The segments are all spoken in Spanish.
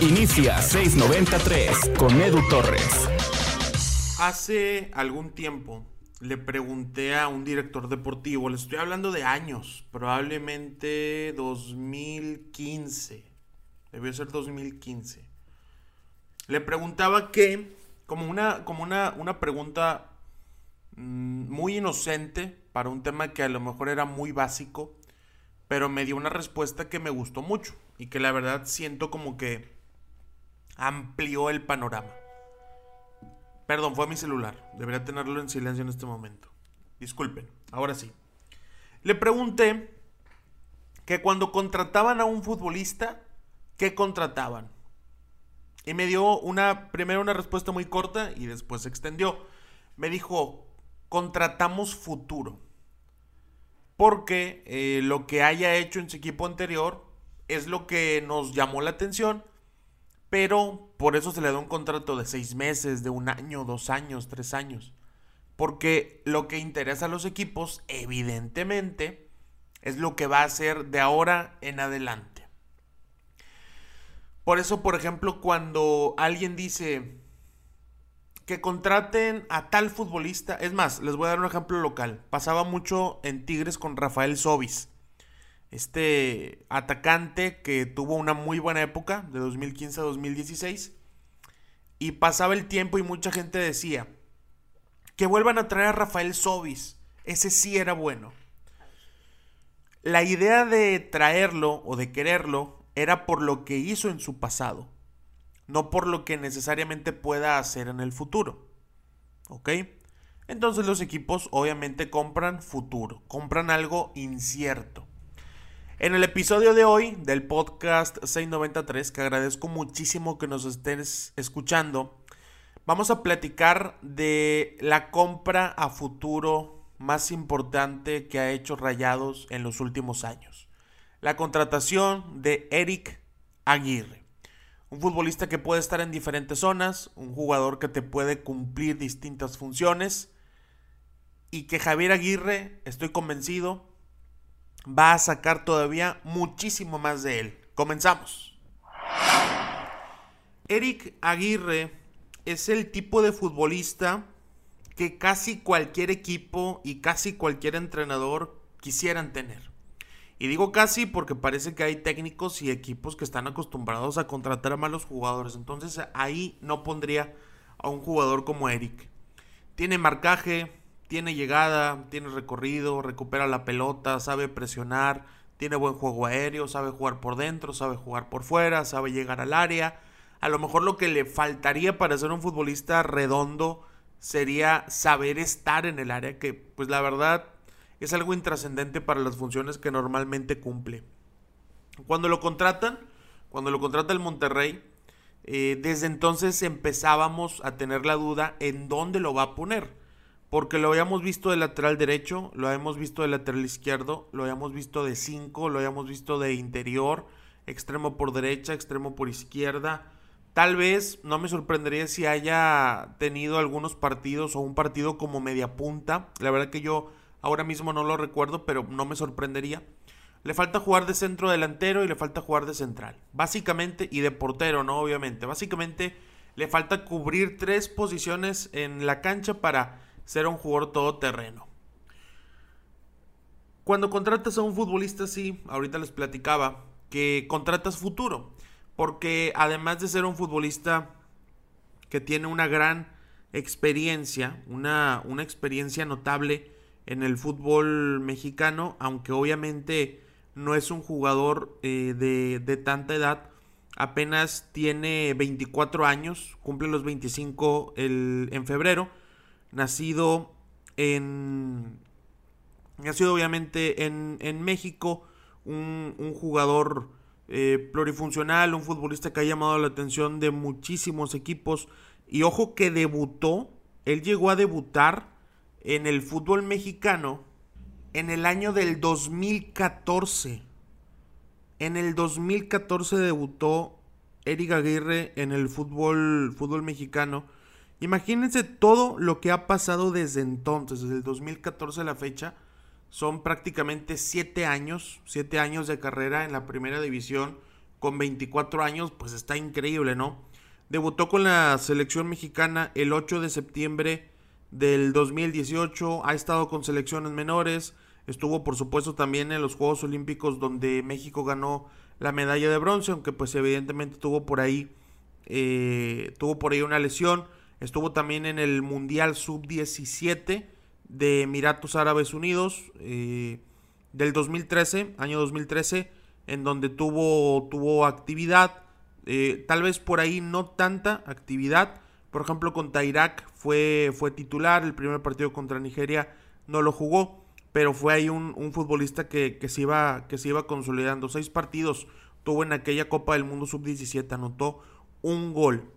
Inicia 693 con Edu Torres. Hace algún tiempo le pregunté a un director deportivo, le estoy hablando de años, probablemente 2015, debió ser 2015. Le preguntaba que, como una, como una, una pregunta mm, muy inocente para un tema que a lo mejor era muy básico, pero me dio una respuesta que me gustó mucho y que la verdad siento como que amplió el panorama. Perdón, fue mi celular. Debería tenerlo en silencio en este momento. Disculpen. Ahora sí. Le pregunté que cuando contrataban a un futbolista, ¿qué contrataban? Y me dio una, primero una respuesta muy corta y después se extendió. Me dijo, contratamos futuro. Porque eh, lo que haya hecho en su equipo anterior es lo que nos llamó la atención pero por eso se le da un contrato de seis meses, de un año, dos años, tres años. Porque lo que interesa a los equipos, evidentemente, es lo que va a hacer de ahora en adelante. Por eso, por ejemplo, cuando alguien dice que contraten a tal futbolista, es más, les voy a dar un ejemplo local. Pasaba mucho en Tigres con Rafael Sobis. Este atacante que tuvo una muy buena época de 2015 a 2016 y pasaba el tiempo y mucha gente decía que vuelvan a traer a Rafael Sobis, ese sí era bueno. La idea de traerlo o de quererlo era por lo que hizo en su pasado, no por lo que necesariamente pueda hacer en el futuro. ¿Ok? Entonces los equipos obviamente compran futuro, compran algo incierto. En el episodio de hoy del podcast 693, que agradezco muchísimo que nos estés escuchando, vamos a platicar de la compra a futuro más importante que ha hecho Rayados en los últimos años. La contratación de Eric Aguirre. Un futbolista que puede estar en diferentes zonas, un jugador que te puede cumplir distintas funciones y que Javier Aguirre, estoy convencido, va a sacar todavía muchísimo más de él. Comenzamos. Eric Aguirre es el tipo de futbolista que casi cualquier equipo y casi cualquier entrenador quisieran tener. Y digo casi porque parece que hay técnicos y equipos que están acostumbrados a contratar a malos jugadores. Entonces ahí no pondría a un jugador como Eric. Tiene marcaje, tiene llegada, tiene recorrido, recupera la pelota, sabe presionar, tiene buen juego aéreo, sabe jugar por dentro, sabe jugar por fuera, sabe llegar al área. A lo mejor lo que le faltaría para ser un futbolista redondo sería saber estar en el área, que pues la verdad es algo intrascendente para las funciones que normalmente cumple. Cuando lo contratan, cuando lo contrata el Monterrey, eh, desde entonces empezábamos a tener la duda en dónde lo va a poner porque lo habíamos visto de lateral derecho, lo habíamos visto de lateral izquierdo, lo habíamos visto de 5, lo habíamos visto de interior, extremo por derecha, extremo por izquierda. Tal vez no me sorprendería si haya tenido algunos partidos o un partido como media punta. La verdad que yo ahora mismo no lo recuerdo, pero no me sorprendería. Le falta jugar de centro delantero y le falta jugar de central. Básicamente, y de portero, ¿no? Obviamente. Básicamente le falta cubrir tres posiciones en la cancha para ser un jugador todoterreno. Cuando contratas a un futbolista así, ahorita les platicaba, que contratas futuro, porque además de ser un futbolista que tiene una gran experiencia, una, una experiencia notable en el fútbol mexicano, aunque obviamente no es un jugador eh, de, de, tanta edad, apenas tiene 24 años, cumple los 25 el, en febrero, nacido en... Nacido obviamente en, en México, un, un jugador eh, plurifuncional, un futbolista que ha llamado la atención de muchísimos equipos. Y ojo que debutó, él llegó a debutar en el fútbol mexicano en el año del 2014. En el 2014 debutó Eric Aguirre en el fútbol, fútbol mexicano Imagínense todo lo que ha pasado desde entonces, desde el 2014 a la fecha, son prácticamente 7 años, 7 años de carrera en la primera división con 24 años, pues está increíble, ¿no? Debutó con la selección mexicana el 8 de septiembre del 2018, ha estado con selecciones menores, estuvo por supuesto también en los Juegos Olímpicos donde México ganó la medalla de bronce, aunque pues evidentemente tuvo por ahí, eh, tuvo por ahí una lesión, estuvo también en el Mundial Sub-17 de Emiratos Árabes Unidos eh, del 2013, año 2013, en donde tuvo, tuvo actividad, eh, tal vez por ahí no tanta actividad, por ejemplo contra Irak fue, fue titular, el primer partido contra Nigeria no lo jugó, pero fue ahí un, futbolista que, que, se iba, que se iba consolidando, seis partidos tuvo en aquella Copa del Mundo Sub-17, anotó un gol.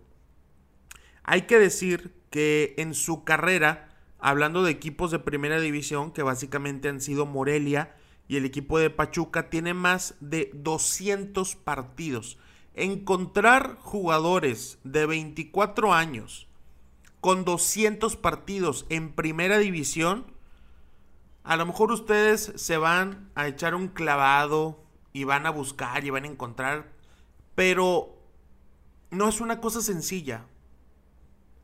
Hay que decir que en su carrera, hablando de equipos de primera división, que básicamente han sido Morelia y el equipo de Pachuca, tiene más de 200 partidos. Encontrar jugadores de 24 años con 200 partidos en primera división, a lo mejor ustedes se van a echar un clavado y van a buscar y van a encontrar, pero no es una cosa sencilla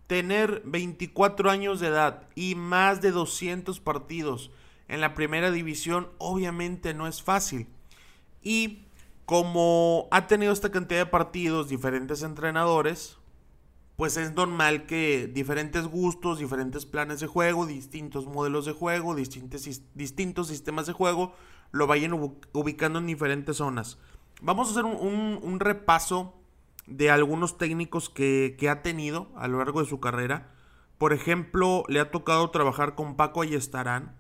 tener 24 años de edad y más de 200 partidos en la primera división obviamente no es fácil. Y como ha tenido esta cantidad de partidos diferentes entrenadores, pues es normal que diferentes gustos, diferentes planes de juego, distintos modelos de juego, distintos, distintos sistemas de juego, lo vayan ubicando en diferentes zonas. Vamos a hacer un, repaso de algunos técnicos que, ha tenido a lo largo de su carrera. Por ejemplo, le ha tocado trabajar con Paco Ayestarán,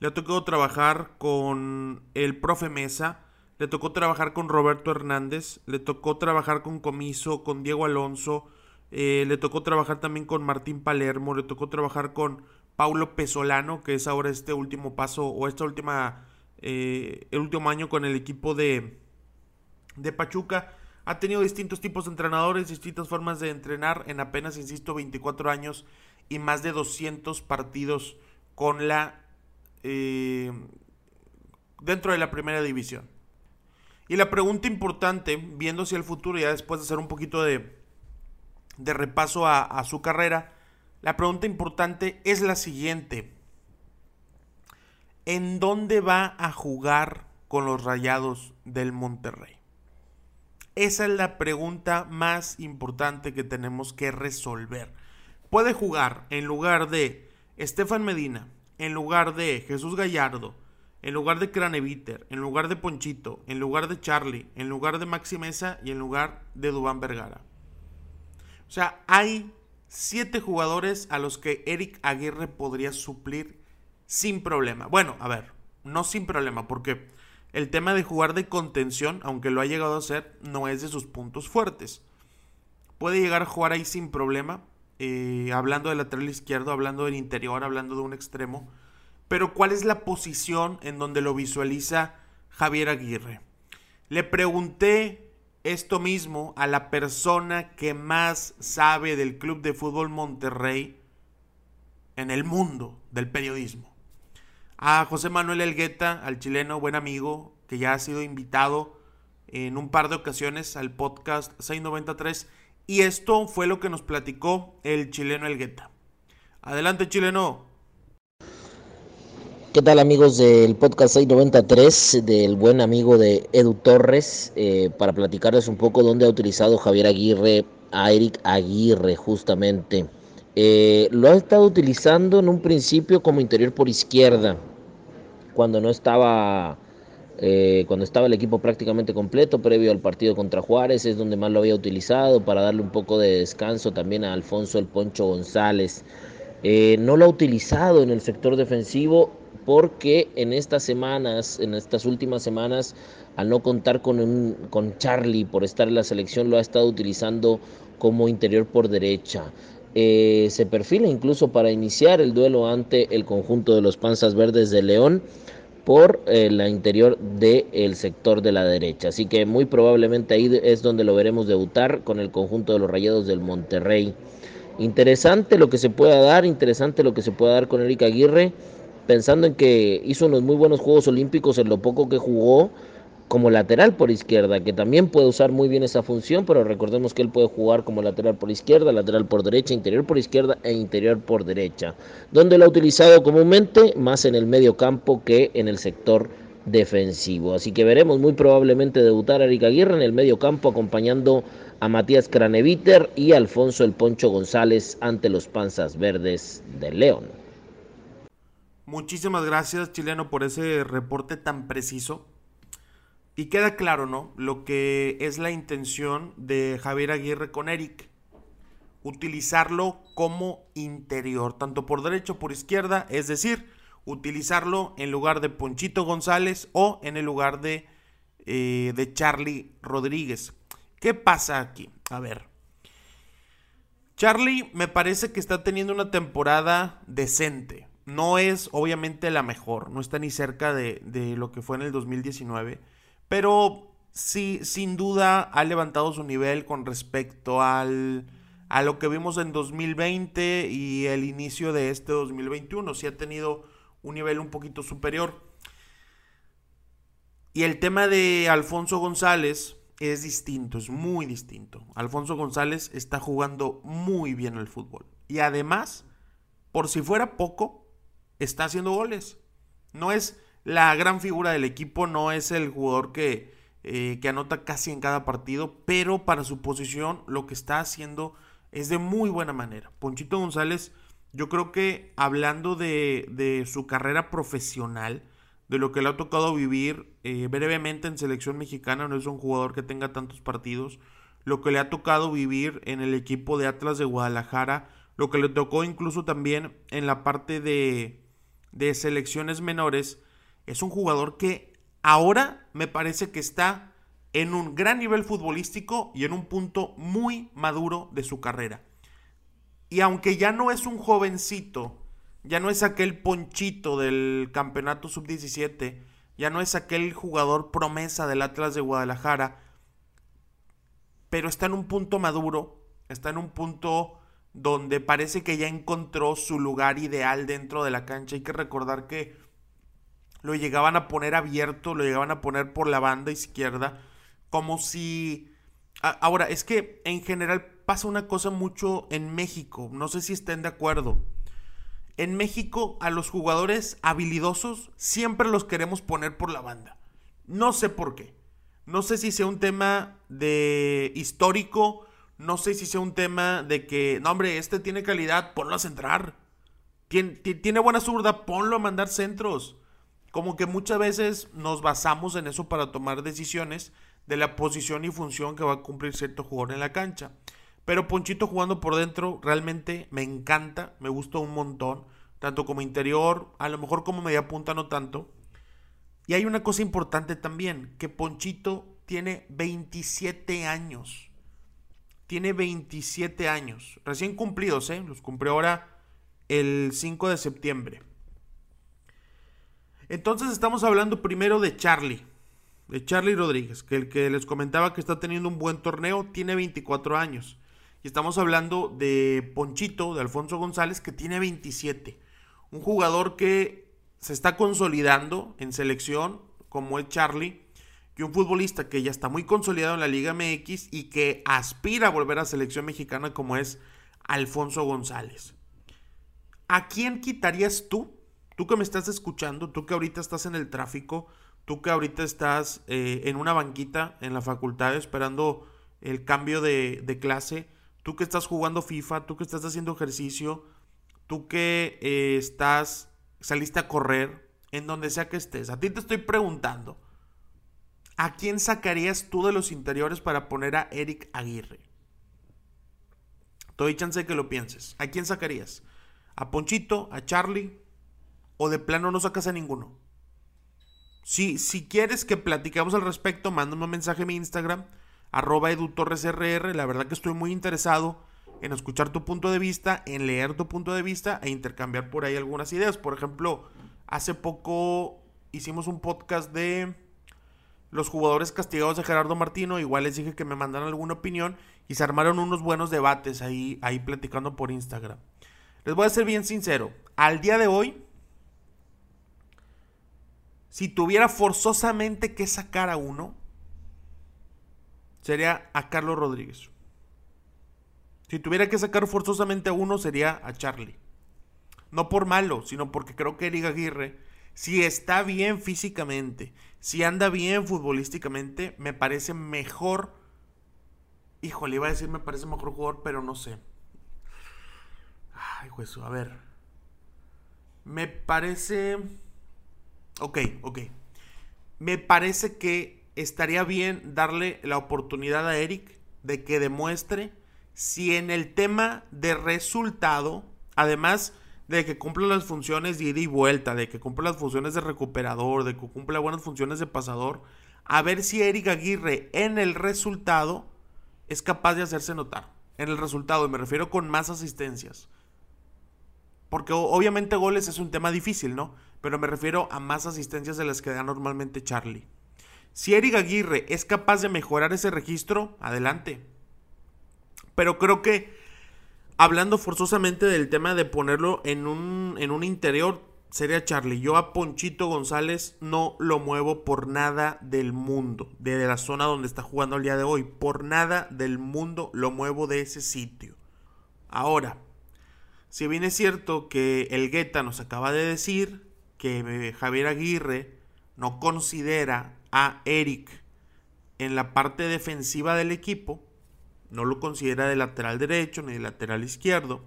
le ha tocado trabajar con el profe Mesa, le tocó trabajar con Roberto Hernández, le tocó trabajar con Comiso, con Diego Alonso, eh, le tocó trabajar también con Martín Palermo, le tocó trabajar con Paulo Pesolano, que es ahora este último paso o esta última, eh, el último año con el equipo de, de Pachuca. Ha tenido distintos tipos de entrenadores, distintas formas de entrenar en apenas, insisto, 24 años y más de 200 partidos con la eh, dentro de la primera división. Y la pregunta importante, viendo hacia el futuro, ya después de hacer un poquito de, de repaso a, a su carrera, la pregunta importante es la siguiente. ¿En dónde va a jugar con los Rayados del Monterrey? Esa es la pregunta más importante que tenemos que resolver. Puede jugar en lugar de Estefan Medina, en lugar de Jesús Gallardo, en lugar de Craneviter, en lugar de Ponchito, en lugar de Charlie, en lugar de Maxi Mesa y en lugar de Dubán Vergara. O sea, hay siete jugadores a los que Eric Aguirre podría suplir sin problema. Bueno, a ver, no sin problema, porque el tema de jugar de contención, aunque lo ha llegado a hacer, no es de sus puntos fuertes. Puede llegar a jugar ahí sin problema, eh, hablando del lateral izquierdo, hablando del interior, hablando de un extremo. Pero ¿cuál es la posición en donde lo visualiza Javier Aguirre? Le pregunté esto mismo a la persona que más sabe del Club de Fútbol Monterrey en el mundo del periodismo a José Manuel Elgueta, al chileno, buen amigo, que ya ha sido invitado en un par de ocasiones al podcast 693. Y esto fue lo que nos platicó el chileno Elgueta. Adelante, chileno. ¿Qué tal amigos del podcast 693 del buen amigo de Edu Torres? Eh, para platicarles un poco dónde ha utilizado Javier Aguirre a Eric Aguirre justamente. Eh, lo ha estado utilizando en un principio como interior por izquierda, cuando no estaba, eh, cuando estaba el equipo prácticamente completo, previo al partido contra Juárez, es donde más lo había utilizado para darle un poco de descanso también a Alfonso el Poncho González. Eh, no lo ha utilizado en el sector defensivo porque en estas semanas, en estas últimas semanas, al no contar con, con Charlie por estar en la selección, lo ha estado utilizando como interior por derecha. Eh, se perfila incluso para iniciar el duelo ante el conjunto de los Panzas Verdes de León por eh, la interior del sector de la derecha. Así que muy probablemente ahí es donde lo veremos debutar con el conjunto de los Rayados del Monterrey. Interesante lo que se pueda dar, interesante lo que se pueda dar con Erika Aguirre. Pensando en que hizo unos muy buenos Juegos Olímpicos en lo poco que jugó como lateral por izquierda, que también puede usar muy bien esa función, pero recordemos que él puede jugar como lateral por izquierda, lateral por derecha, interior por izquierda e interior por derecha, donde lo ha utilizado comúnmente más en el medio campo que en el sector defensivo. Así que veremos muy probablemente debutar a Eric Aguirre en el medio campo acompañando a Matías Craneviter y Alfonso El Poncho González ante los Panzas Verdes de León. Muchísimas gracias, chileno, por ese reporte tan preciso. Y queda claro, ¿no? Lo que es la intención de Javier Aguirre con Eric. Utilizarlo como interior, tanto por derecha como por izquierda, es decir, utilizarlo en lugar de Ponchito González o en el lugar de, eh, de Charlie Rodríguez. ¿Qué pasa aquí? A ver. Charlie me parece que está teniendo una temporada decente. No es obviamente la mejor, no está ni cerca de, de lo que fue en el 2019 pero sí, sin duda ha levantado su nivel con respecto al, a lo que vimos en 2020 y el inicio de este 2021. Sí ha tenido un nivel un poquito superior. Y el tema de Alfonso González es distinto, es muy distinto. Alfonso González está jugando muy bien el fútbol. Y además, por si fuera poco, está haciendo goles. No es la gran figura del equipo, no es el jugador que, eh, que anota casi en cada partido, pero para su posición lo que está haciendo es de muy buena manera. Ponchito González, yo creo que hablando de, de su carrera profesional, de lo que le ha tocado vivir eh, brevemente en selección mexicana, no es un jugador que tenga tantos partidos, lo que le ha tocado vivir en el equipo de Atlas de Guadalajara, lo que le tocó incluso también en la parte de, de selecciones menores, es un jugador que ahora me parece que está en un gran nivel futbolístico y en un punto muy maduro de su carrera. Y aunque ya no es un jovencito, ya no es aquel ponchito del campeonato sub-17, ya no es aquel jugador promesa del Atlas de Guadalajara, pero está en un punto maduro, está en un punto donde parece que ya encontró su lugar ideal dentro de la cancha. Hay que recordar que lo llegaban a poner abierto, lo llegaban a poner por la banda izquierda, como si... Ahora, es que en general pasa una cosa mucho en México, no sé si estén de acuerdo. En México a los jugadores habilidosos siempre los queremos poner por la banda. No sé por qué. No sé si sea un tema de histórico, no sé si sea un tema de que, no hombre, este tiene calidad, ponlo a centrar. Tiene, buena zurda, ponlo a mandar centros como que muchas veces nos basamos en eso para tomar decisiones de la posición y función que va a cumplir cierto jugador en la cancha. Pero Ponchito jugando por dentro realmente me encanta, me gusta un montón, tanto como interior, a lo mejor como media punta no tanto. Y hay una cosa importante también, que Ponchito tiene 27 años. Tiene 27 años, recién cumplidos, ¿eh? Los cumplió ahora el 5 de septiembre. Entonces estamos hablando primero de Charlie, de Charlie Rodríguez, que el que les comentaba que está teniendo un buen torneo, tiene 24 años. Y estamos hablando de Ponchito, de Alfonso González, que tiene 27. Un jugador que se está consolidando en selección, como es Charlie, un futbolista que ya está muy consolidado en la Liga MX y que aspira a volver a selección mexicana, como es Alfonso González. ¿A quién quitarías tú Tú que me estás escuchando, tú que ahorita estás en el tráfico, tú que ahorita estás eh, en una banquita en la facultad esperando el cambio de, clase, tú que estás jugando FIFA, tú que estás haciendo ejercicio, tú que eh, estás, saliste a correr, en donde sea que estés. A ti te estoy preguntando, ¿a quién sacarías tú de los interiores para poner a Eric Aguirre? Te doy chance de que lo pienses. ¿A quién sacarías? ¿A Ponchito? ¿A Charlie? o de plano no sacas a ninguno. Si, si quieres que platiquemos al respecto, mándame un mensaje a mi Instagram, arroba edutorresrr. La verdad que estoy muy interesado en escuchar tu punto de vista, en leer tu punto de vista e intercambiar por ahí algunas ideas. Por ejemplo, hace poco hicimos un podcast de los jugadores castigados de Gerardo Martino. Igual les dije que me mandaran alguna opinión y se armaron unos buenos debates ahí, ahí platicando por Instagram. Les voy a ser bien sincero. Al día de hoy, si tuviera forzosamente que sacar a uno, sería a Carlos Rodríguez. Si tuviera que sacar forzosamente a uno, sería a Charlie. No por malo, sino porque creo que Eric Aguirre, si está bien físicamente, si anda bien futbolísticamente, me parece mejor. Híjole, iba a decir me parece mejor jugador, pero no sé. Ay, juez, a ver. Me parece. Ok, ok. Me parece que estaría bien darle la oportunidad a Eric de que demuestre si en el tema de resultado, además de que cumple las funciones de ida y vuelta, de que cumple las funciones de recuperador, de que cumple buenas funciones de pasador, a ver si Eric Aguirre en el resultado es capaz de hacerse notar. En el resultado, me refiero con más asistencias. Porque obviamente goles es un tema difícil, ¿no? Pero me refiero a más asistencias de las que da normalmente Charlie. Si Eric Aguirre es capaz de mejorar ese registro, adelante. Pero creo que hablando forzosamente del tema de ponerlo en un, en un interior, sería Charlie. Yo a Ponchito González no lo muevo por nada del mundo, de la zona donde está jugando el día de hoy. Por nada del mundo lo muevo de ese sitio. Ahora, si bien es cierto que el Guetta nos acaba de decir que Javier Aguirre no considera a Eric en la parte defensiva del equipo, no lo considera de lateral derecho ni de lateral izquierdo.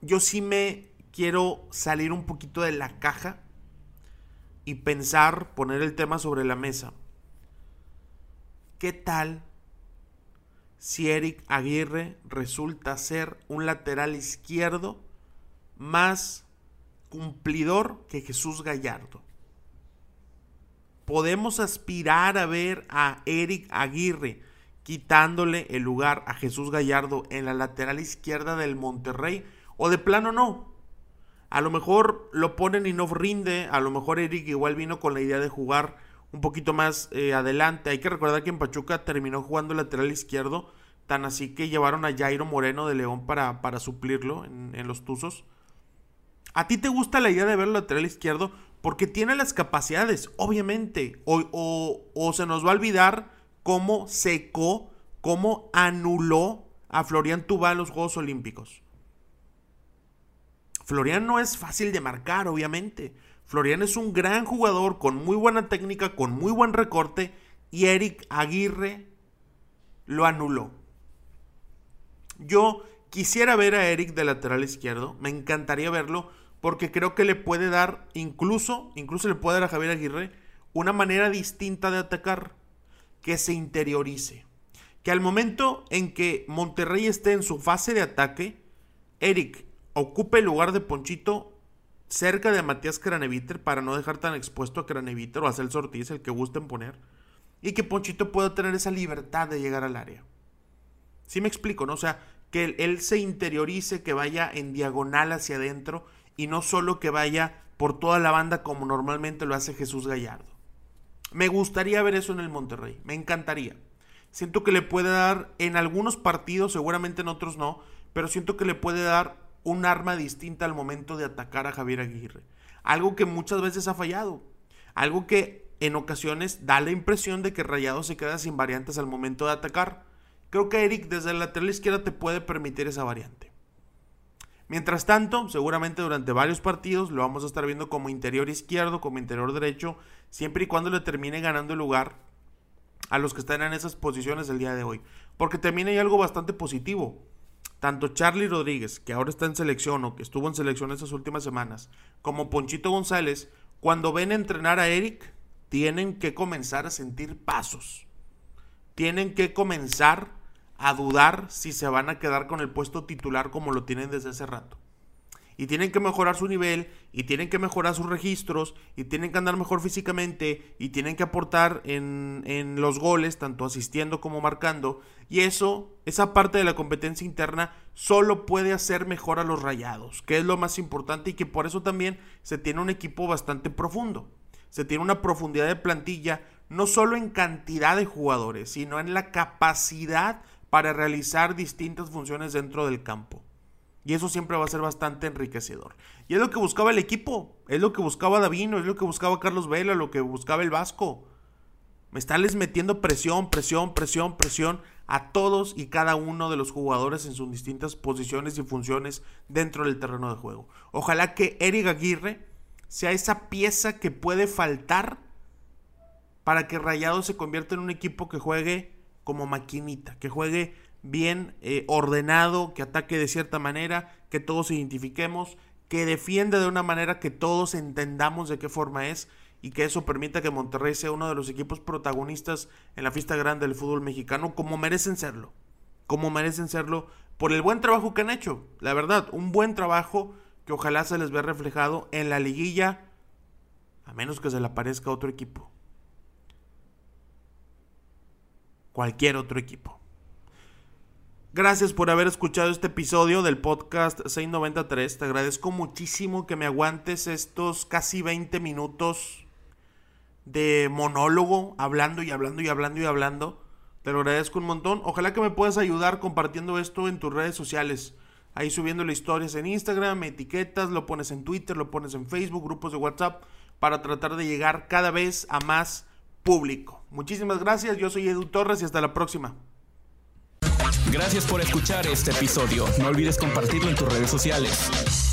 Yo sí me quiero salir un poquito de la caja y pensar, poner el tema sobre la mesa. ¿Qué tal si Eric Aguirre resulta ser un lateral izquierdo más cumplidor que Jesús Gallardo? Podemos aspirar a ver a Eric Aguirre quitándole el lugar a Jesús Gallardo en la lateral izquierda del Monterrey o de plano no. A lo mejor lo ponen y no rinde, a lo mejor Eric igual vino con la idea de jugar un poquito más eh, adelante. Hay que recordar que en Pachuca terminó jugando lateral izquierdo, tan así que llevaron a Jairo Moreno de León para, para suplirlo en, los Tuzos. ¿A ti te gusta la idea de ver lateral izquierdo? Porque tiene las capacidades, obviamente. O, o se nos va a olvidar cómo secó, cómo anuló a Florian Tubá en los Juegos Olímpicos. Florian no es fácil de marcar, obviamente. Florian es un gran jugador con muy buena técnica, con muy buen recorte y Eric Aguirre lo anuló. Yo quisiera ver a Eric de lateral izquierdo, me encantaría verlo porque creo que le puede dar incluso, incluso le puede dar a Javier Aguirre una manera distinta de atacar que se interiorice. Que al momento en que Monterrey esté en su fase de ataque, Eric ocupe el lugar de Ponchito cerca de Matías Craneviter para no dejar tan expuesto a Craneviter o a Celso Ortiz, el que gusten poner, y que Ponchito pueda tener esa libertad de llegar al área. ¿Sí me explico, no? O sea, que él, él se interiorice, que vaya en diagonal hacia adentro y no solo que vaya por toda la banda como normalmente lo hace Jesús Gallardo. Me gustaría ver eso en el Monterrey, me encantaría. Siento que le puede dar en algunos partidos, seguramente en otros no, pero siento que le puede dar un arma distinta al momento de atacar a Javier Aguirre. Algo que muchas veces ha fallado. Algo que en ocasiones da la impresión de que Rayado se queda sin variantes al momento de atacar. Creo que Eric desde la lateral izquierda te puede permitir esa variante. Mientras tanto, seguramente durante varios partidos lo vamos a estar viendo como interior izquierdo, como interior derecho, siempre y cuando le termine ganando el lugar a los que están en esas posiciones el día de hoy. Porque también hay algo bastante positivo. Tanto Charlie Rodríguez, que ahora está en selección o que estuvo en selección esas últimas semanas, como Ponchito González, cuando ven entrenar a Eric, tienen que comenzar a sentir pasos. Tienen que comenzar a dudar si se van a quedar con el puesto titular como lo tienen desde hace rato. Y tienen que mejorar su nivel, y tienen que mejorar sus registros, y tienen que andar mejor físicamente, y tienen que aportar en, en los goles, tanto asistiendo como marcando. Y eso, esa parte de la competencia interna, solo puede hacer mejor a los rayados, que es lo más importante y que por eso también se tiene un equipo bastante profundo. Se tiene una profundidad de plantilla, no solo en cantidad de jugadores, sino en la capacidad para realizar distintas funciones dentro del campo. Y eso siempre va a ser bastante enriquecedor. Y es lo que buscaba el equipo, es lo que buscaba Davino, es lo que buscaba Carlos Vela, lo que buscaba el Vasco. Me Estarles metiendo presión, presión, presión, presión a todos y cada uno de los jugadores en sus distintas posiciones y funciones dentro del terreno de juego. Ojalá que Eric Aguirre sea esa pieza que puede faltar para que Rayado se convierta en un equipo que juegue como maquinita, que juegue bien eh, ordenado, que ataque de cierta manera, que todos identifiquemos, que defienda de una manera que todos entendamos de qué forma es y que eso permita que Monterrey sea uno de los equipos protagonistas en la fiesta grande del fútbol mexicano como merecen serlo, como merecen serlo por el buen trabajo que han hecho, la verdad, un buen trabajo que ojalá se les vea reflejado en la liguilla, a menos que se le aparezca otro equipo. Cualquier otro equipo. Gracias por haber escuchado este episodio del podcast 693. Te agradezco muchísimo que me aguantes estos casi 20 minutos de monólogo, hablando y hablando y hablando y hablando. Te lo agradezco un montón. Ojalá que me puedas ayudar compartiendo esto en tus redes sociales. Ahí subiendo historias en Instagram, etiquetas, lo pones en Twitter, lo pones en Facebook, grupos de WhatsApp, para tratar de llegar cada vez a más público. Muchísimas gracias, yo soy Edu Torres y hasta la próxima. Gracias por escuchar este episodio. No olvides compartirlo en tus redes sociales.